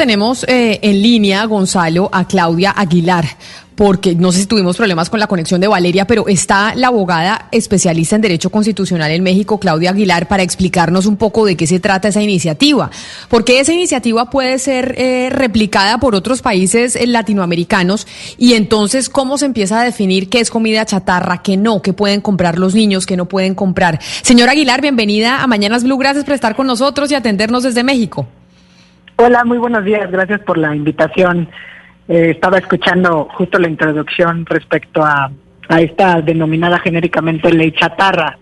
Tenemos eh, en línea, Gonzalo, a Claudia Aguilar, porque no sé si tuvimos problemas con la conexión de Valeria, pero está la abogada especialista en Derecho Constitucional en México, Claudia Aguilar, para explicarnos un poco de qué se trata esa iniciativa. Porque esa iniciativa puede ser eh, replicada por otros países eh, latinoamericanos y entonces cómo se empieza a definir qué es comida chatarra, qué no, qué pueden comprar los niños, qué no pueden comprar. Señora Aguilar, bienvenida a Mañanas Blue. Gracias por estar con nosotros y atendernos desde México. Hola, muy buenos días. Gracias por la invitación. Eh, estaba escuchando justo la introducción respecto a, esta denominada genéricamente ley chatarra.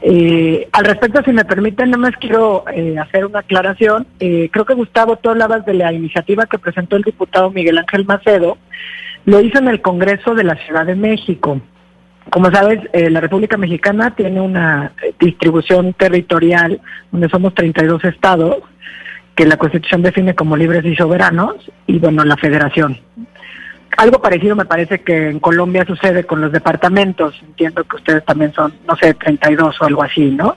Eh, al respecto, si me permiten, no más quiero eh, hacer una aclaración. Eh, creo que Gustavo, tú hablabas de la iniciativa que presentó el diputado Miguel Ángel Macedo. Lo hizo en el Congreso de la Ciudad de México. Como sabes, eh, la República Mexicana tiene una distribución territorial donde somos 32 estados que la Constitución define como libres y soberanos, y bueno, la federación. Algo parecido me parece que en Colombia sucede con los departamentos. Entiendo que ustedes también son, no sé, 32 o algo así, ¿no?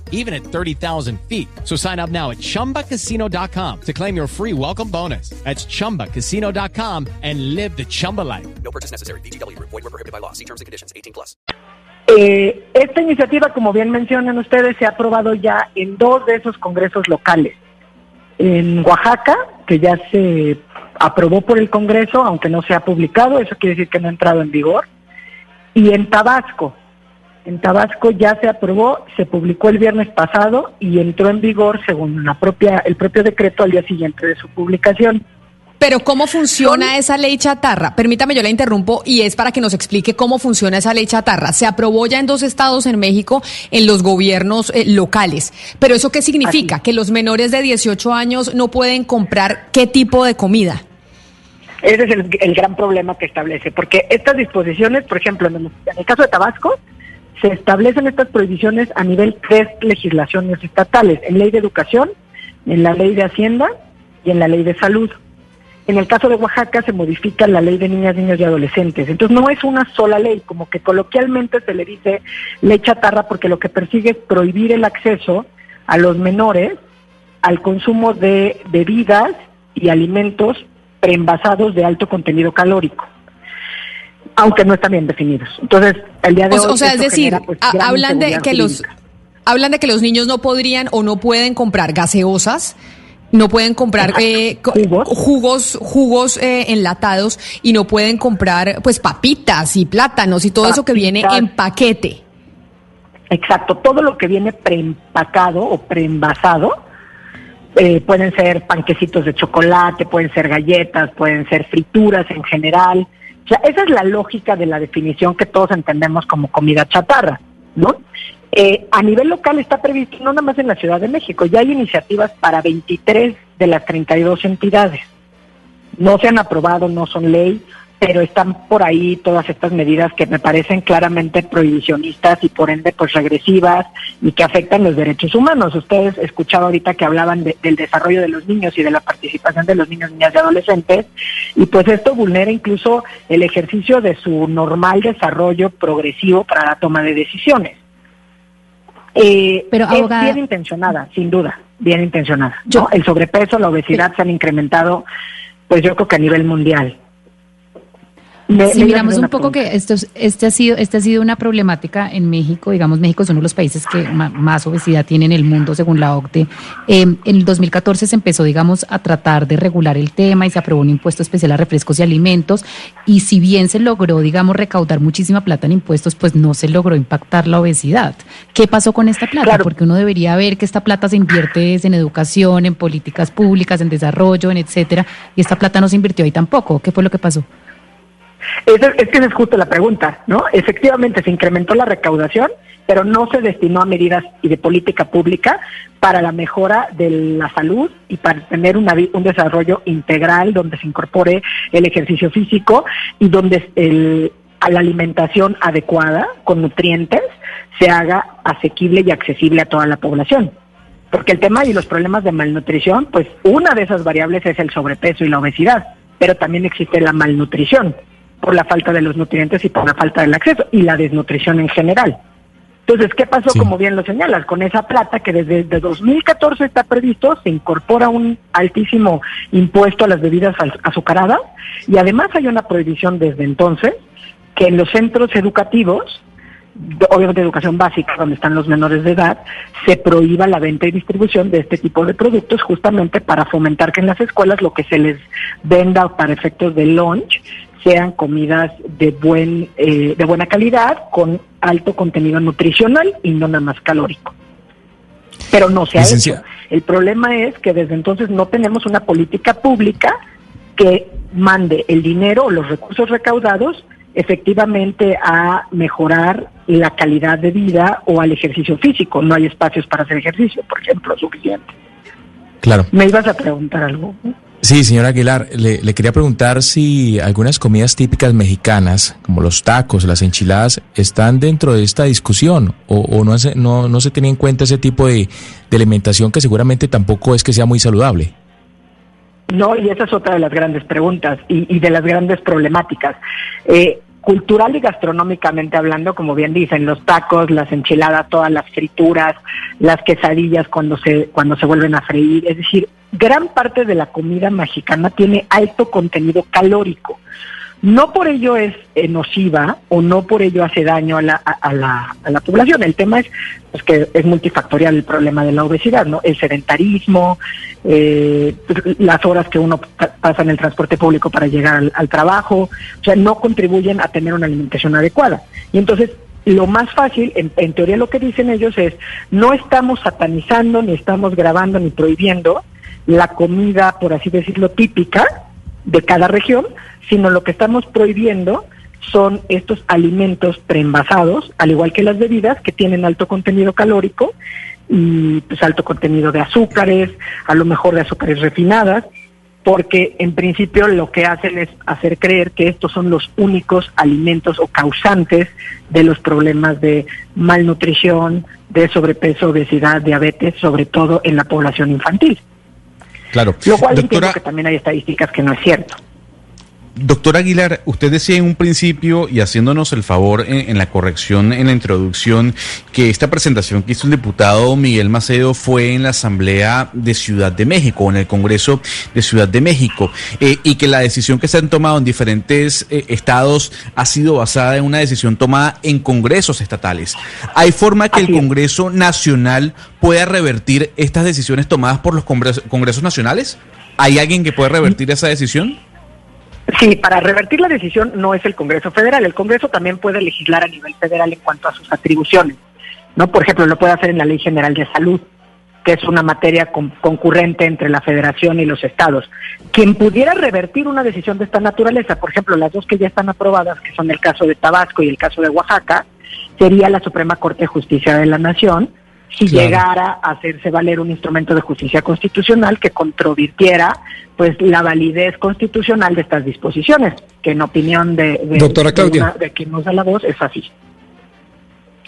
even at 30,000 feet. So sign up now at chumbacasino.com to claim your free welcome bonus. That's chumbacasino.com and live the Chumba life. No purchase necessary. VGW Group. Void were prohibited by law. See terms and conditions. 18 plus. Eh, esta iniciativa, como bien mencionan ustedes, se ha aprobado ya en dos de esos congresos locales. En Oaxaca, que ya se aprobó por el Congreso, aunque no se ha publicado, eso quiere decir que no ha entrado en vigor. Y en Tabasco, en Tabasco ya se aprobó, se publicó el viernes pasado y entró en vigor según la propia, el propio decreto al día siguiente de su publicación. Pero ¿cómo funciona esa ley chatarra? Permítame, yo la interrumpo y es para que nos explique cómo funciona esa ley chatarra. Se aprobó ya en dos estados en México, en los gobiernos eh, locales. Pero ¿eso qué significa? Así. Que los menores de 18 años no pueden comprar qué tipo de comida. Ese es el, el gran problema que establece, porque estas disposiciones, por ejemplo, en el, en el caso de Tabasco, se establecen estas prohibiciones a nivel tres legislaciones estatales, en ley de educación, en la ley de hacienda y en la ley de salud. En el caso de Oaxaca se modifica la ley de niñas, niños y adolescentes. Entonces no es una sola ley, como que coloquialmente se le dice ley chatarra porque lo que persigue es prohibir el acceso a los menores al consumo de bebidas y alimentos preenvasados de alto contenido calórico, aunque no están bien definidos. Entonces, el día de O, hoy o sea, es decir, genera, pues, a- hablan de que los jurídica. hablan de que los niños no podrían o no pueden comprar gaseosas, no pueden comprar eh, Jugos. jugos, jugos eh, enlatados y no pueden comprar pues papitas y plátanos y todo eso que viene en paquete. Exacto, todo lo que viene preempacado o preenvasado, eh, pueden ser panquecitos de chocolate, pueden ser galletas, pueden ser frituras en general. O sea, esa es la lógica de la definición que todos entendemos como comida chatarra, ¿no? Eh, a nivel local está previsto, no nada más en la Ciudad de México, ya hay iniciativas para 23 de las 32 entidades. No se han aprobado, no son ley, pero están por ahí todas estas medidas que me parecen claramente prohibicionistas y por ende pues regresivas y que afectan los derechos humanos. Ustedes escuchaban ahorita que hablaban de- del desarrollo de los niños y de la participación de los niños, niñas y adolescentes y pues esto vulnera incluso el ejercicio de su normal desarrollo progresivo para la toma de decisiones. Eh, Pero, es bien intencionada, sin duda, bien intencionada. ¿no? Yo- El sobrepeso, la obesidad se han incrementado, pues yo creo que a nivel mundial. Me- me miramos un poco pregunta. que esto, es- este ha sido, este ha sido una problemática en México. Digamos, México es uno de los países que más obesidad tiene en el mundo, según la OCDE. Eh, en el 2014 se empezó, digamos, a tratar de regular el tema y se aprobó un impuesto especial a refrescos y alimentos. Y si bien se logró, digamos, recaudar muchísima plata en impuestos, pues no se logró impactar la obesidad. ¿Qué pasó con esta plata? Claro. Porque uno debería ver que esta plata se invierte en educación, en políticas públicas, en desarrollo, en etcétera. Y esta plata no se invirtió ahí tampoco. ¿Qué fue lo que pasó? Esa- es que esa es justo la pregunta, ¿no? Efectivamente se incrementó la recaudación, pero no se destinó a medidas y de política pública para la mejora de la salud y para tener una un desarrollo integral donde se incorpore el ejercicio físico y donde el- la alimentación adecuada con nutrientes se haga asequible y accesible a toda la población. Porque el tema y los problemas de malnutrición, pues una de esas variables es el sobrepeso y la obesidad, pero también existe la malnutrición por la falta de los nutrientes y por la falta del acceso y la desnutrición en general. Entonces, ¿qué pasó? Sí. Como bien lo señalas, con esa plata que desde, desde 2014 está previsto, se incorpora un altísimo impuesto a las bebidas az- azucaradas y además hay una prohibición desde entonces que en los centros educativos obviamente educación básica, donde están los menores de edad, se prohíba la venta y distribución de este tipo de productos justamente para fomentar que en las escuelas lo que se les venda para efectos de lunch sean comidas de buen eh, de buena calidad con alto contenido nutricional y no nada más calórico. Pero no se ha Licencia- hecho. El problema es que desde entonces no tenemos una política pública que mande el dinero o los recursos recaudados efectivamente a mejorar la calidad de vida o al ejercicio físico. No hay espacios para hacer ejercicio, por ejemplo, suficiente. Claro. Me ibas a preguntar algo. Sí, señor Aguilar, le, quería preguntar si algunas comidas típicas mexicanas, como los tacos, las enchiladas, están dentro de esta discusión o, no, se, no, no se tiene en cuenta ese tipo de, de alimentación que seguramente tampoco es que sea muy saludable. No, y esa es otra de las grandes preguntas y, y de las grandes problemáticas. Eh, cultural y gastronómicamente hablando, como bien dicen, los tacos, las enchiladas, todas las frituras, las quesadillas cuando se cuando se vuelven a freír, es decir, gran parte de la comida mexicana tiene alto contenido calórico. No por ello es eh, nociva o no por ello hace daño a la, a, la, a la población. El tema es pues, que es multifactorial el problema de la obesidad, ¿no? El sedentarismo, eh, pues, las horas que uno pa- pasa en el transporte público para llegar al, al trabajo, o sea, no contribuyen a tener una alimentación adecuada. Y entonces, lo más fácil, en, en teoría lo que dicen ellos es, no estamos satanizando, ni estamos grabando, ni prohibiendo la comida, por así decirlo, típica de cada región, sino lo que estamos prohibiendo son estos alimentos preenvasados, al igual que las bebidas, que tienen alto contenido calórico y pues alto contenido de azúcares, a lo mejor de azúcares refinadas, porque en principio lo que hacen es hacer creer que estos son los únicos alimentos o causantes de los problemas de malnutrición, de sobrepeso, obesidad, diabetes, sobre todo en la población infantil. Claro. Lo cual entiendo Doctora, que también hay estadísticas que no es cierto. Doctora Aguilar, usted decía en un principio y haciéndonos el favor en, en la corrección, en la introducción, que esta presentación que hizo el diputado Miguel Macedo fue en la Asamblea de Ciudad de México, en el Congreso de Ciudad de México, eh, y que la decisión que se han tomado en diferentes eh, estados ha sido basada en una decisión tomada en congresos estatales. ¿Hay forma que el. Congreso Nacional pueda revertir estas decisiones tomadas por los congresos, congresos nacionales? ¿Hay alguien que puede revertir esa decisión? Sí, para revertir la decisión no es el Congreso Federal. El Congreso también puede legislar a nivel federal en cuanto a sus atribuciones. ¿no? Por ejemplo, lo puede hacer en la Ley General de Salud, que es una materia con- concurrente entre la Federación y los estados. Quien pudiera revertir una decisión de esta naturaleza, por ejemplo, las dos que ya están aprobadas, que son el caso de Tabasco y el caso de Oaxaca, sería la Suprema Corte de Justicia de la Nación, si Claro. llegara a hacerse valer un instrumento de justicia constitucional que controvirtiera pues la validez constitucional de estas disposiciones, que en opinión de, de, Doctora de Claudia. una- de quien nos da la voz es así.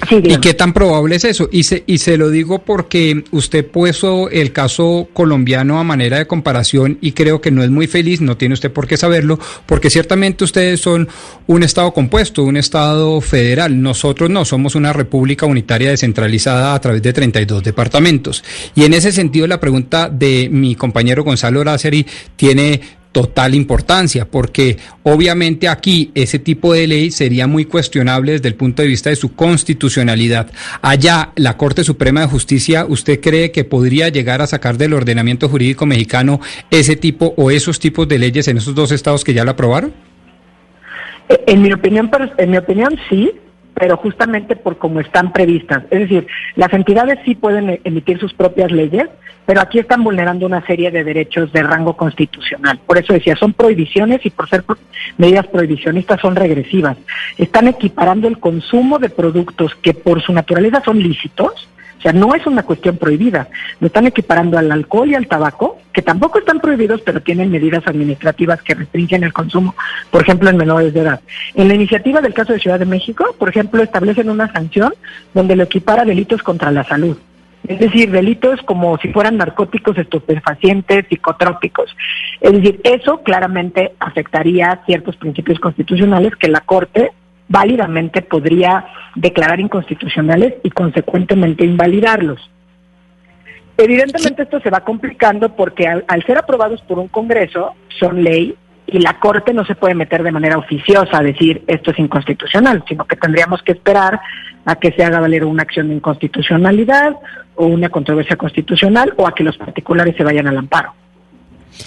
Sí, ¿Y qué tan probable es eso? Y se, y se lo digo porque usted puso el caso colombiano a manera de comparación y creo que no es muy feliz, no tiene usted por qué saberlo, porque ciertamente ustedes son un Estado compuesto, un Estado federal. Nosotros no, somos una república unitaria descentralizada a través de 32 departamentos. Y en ese sentido la pregunta de mi compañero Gonzalo Lázari tiene total importancia, porque obviamente aquí ese tipo de ley sería muy cuestionable desde el punto de vista de su constitucionalidad. Allá, la Corte Suprema de Justicia, ¿usted cree que podría llegar a sacar del ordenamiento jurídico mexicano ese tipo o esos tipos de leyes en esos dos estados que ya lo aprobaron? Eh, En mi opinión, en mi opinión sí, pero justamente por cómo están previstas. Es decir, las entidades sí pueden e- emitir sus propias leyes, pero aquí están vulnerando una serie de derechos de rango constitucional. Por eso decía, son prohibiciones y por ser medidas prohibicionistas son regresivas. Están equiparando el consumo de productos que por su naturaleza son lícitos, o sea, no es una cuestión prohibida. Lo están equiparando al alcohol y al tabaco, que tampoco están prohibidos, pero tienen medidas administrativas que restringen el consumo, por ejemplo, en menores de edad. En la iniciativa del caso de Ciudad de México, por ejemplo, establecen una sanción donde lo equipara delitos contra la salud. Es decir, delitos como si fueran narcóticos, estupefacientes, psicotrópicos. Es decir, eso claramente afectaría ciertos principios constitucionales que la Corte válidamente podría declarar inconstitucionales y consecuentemente invalidarlos. Evidentemente esto se va complicando porque al, al ser aprobados por un Congreso son ley y la Corte no se puede meter de manera oficiosa a decir esto es inconstitucional, sino que tendríamos que esperar a que se haga valer una acción de inconstitucionalidad o una controversia constitucional o a que los particulares se vayan al amparo.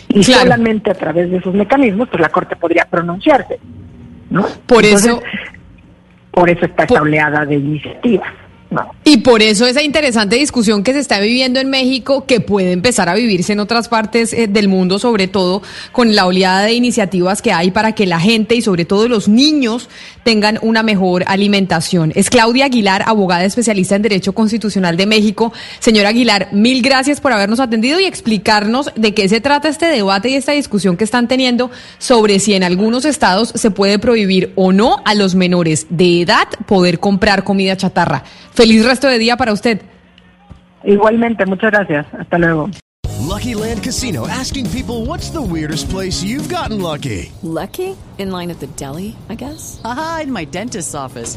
Y Claro. solamente a través de esos mecanismos pues la Corte podría pronunciarse. ¿no? Por Entonces, eso- por eso está esta oleada de iniciativas. Y por eso esa interesante discusión que se está viviendo en México, que puede empezar a vivirse en otras partes eh, del mundo, sobre todo con la oleada de iniciativas que hay para que la gente y sobre todo los niños tengan una mejor alimentación. Es Claudia Aguilar, abogada especialista en Derecho Constitucional de México. Señora Aguilar, mil gracias por habernos atendido y explicarnos de qué se trata este debate y esta discusión que están teniendo sobre si en algunos estados se puede prohibir o no a los menores de edad poder comprar comida chatarra. Feliz resto de día para usted. Igualmente, muchas gracias. Hasta luego. Lucky Land Casino asking people what's the weirdest place you've gotten lucky? Lucky? In line at the deli, I guess? Aha, in my dentist's office.